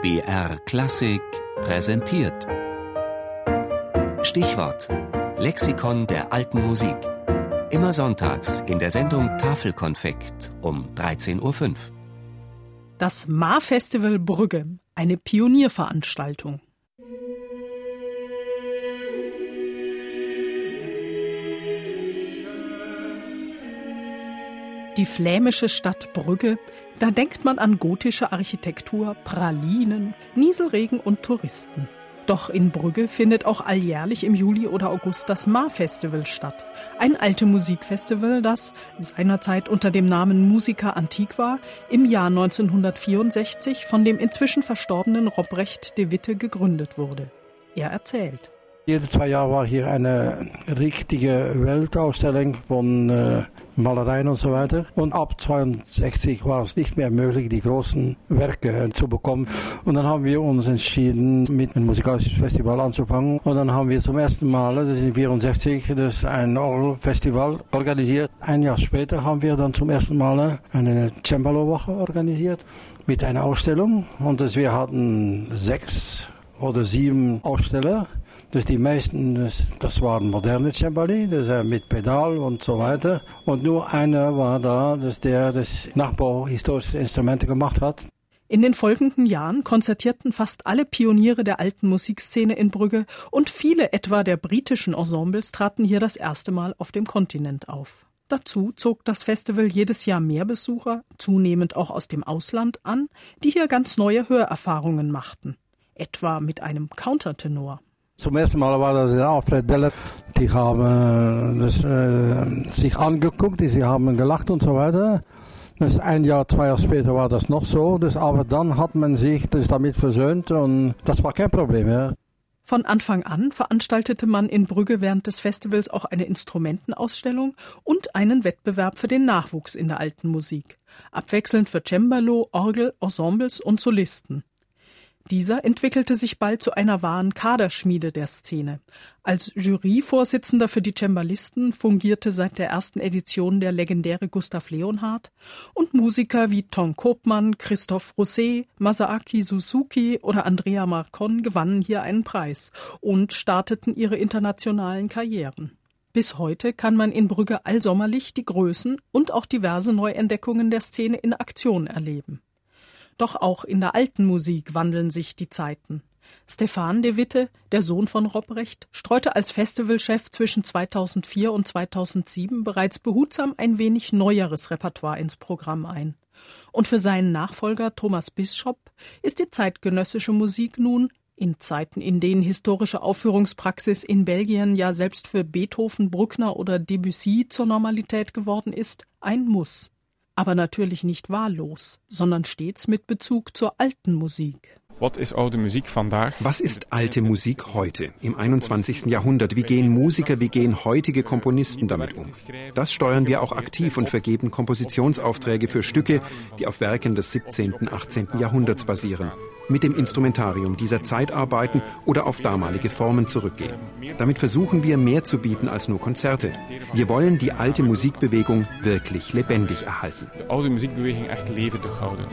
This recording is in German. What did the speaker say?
BR Klassik präsentiert. Stichwort: Lexikon der alten Musik. Immer sonntags in der Sendung Tafelkonfekt um 13.05 Uhr. Das Mar-Festival Brügge, eine Pionierveranstaltung. Die flämische Stadt Brügge, da denkt man an gotische Architektur, Pralinen, Nieselregen und Touristen. Doch in Brügge findet auch alljährlich im Juli oder August das Mar-Festival statt. Ein alte Musikfestival, das seinerzeit unter dem Namen Musica Antiqua im Jahr 1964 von dem inzwischen verstorbenen Robrecht de Witte gegründet wurde. Er erzählt. Jede zwei Jahre war hier eine richtige Weltausstellung von äh, Malereien und so weiter. Und ab 62 war es nicht mehr möglich, die großen Werke zu bekommen. Und dann haben wir uns entschieden, mit einem musikalischen Festival anzufangen. Und dann haben wir zum ersten Mal, das ist in 64, das ein Orgelfestival organisiert. Ein Jahr später haben wir dann zum ersten Mal eine Cembalo-Woche organisiert mit einer Ausstellung. Und das, wir hatten sechs oder sieben Aussteller. Dus die meisten, das, waren moderne Cembali, das äh, mit Pedal und so weiter. Und nur einer war da, dass der das Nachbau historische Instrumente gemacht hat. In den folgenden Jahren konzertierten fast alle Pioniere der alten Musikszene in Brügge und viele etwa der britischen Ensembles traten hier das erste Mal auf dem Kontinent auf. Dazu zog das Festival jedes Jahr mehr Besucher, zunehmend auch aus dem Ausland, an, die hier ganz neue Hörerfahrungen machten, etwa mit einem Countertenor. Zum ersten Mal war das Alfred Deller. Die haben das, äh, sich angeguckt, sie haben gelacht und so weiter. Das ein Jahr, zwei Jahre später war das noch so. Das, aber dann hat man sich das damit versöhnt und das war kein Problem. Ja. Von Anfang an veranstaltete man in Brügge während des Festivals auch eine Instrumentenausstellung und einen Wettbewerb für den Nachwuchs in der alten Musik. Abwechselnd für Cembalo, Orgel, Ensembles und Solisten. Dieser entwickelte sich bald zu einer wahren Kaderschmiede der Szene. Als Juryvorsitzender für die Cembalisten fungierte seit der ersten Edition der legendäre Gustav Leonhardt und Musiker wie Tom Kopmann, Christoph Rousset, Masaaki Suzuki oder Andrea Marcon gewannen hier einen Preis und starteten ihre internationalen Karrieren. Bis heute kann man in Brügge allsommerlich die Größen und auch diverse Neuentdeckungen der Szene in Aktion erleben. Doch auch in der alten Musik wandeln sich die Zeiten. Stefan de Witte, der Sohn von Robrecht, streute als Festivalchef zwischen 2004 und 2007 bereits behutsam ein wenig neueres Repertoire ins Programm ein. Und für seinen Nachfolger Thomas Bisschop ist die zeitgenössische Musik nun in Zeiten, in denen historische Aufführungspraxis in Belgien ja selbst für Beethoven, Bruckner oder Debussy zur Normalität geworden ist, ein Muss aber natürlich nicht wahllos, sondern stets mit Bezug zur alten Musik. Was ist alte Musik heute, im 21. Jahrhundert? Wie gehen Musiker, wie gehen heutige Komponisten damit um? Das steuern wir auch aktiv und vergeben Kompositionsaufträge für Stücke, die auf Werken des 17., 18. Jahrhunderts basieren mit dem Instrumentarium dieser Zeit arbeiten oder auf damalige Formen zurückgehen. Damit versuchen wir mehr zu bieten als nur Konzerte. Wir wollen die alte Musikbewegung wirklich lebendig erhalten. Die alte Musikbewegung echt lebendig houden.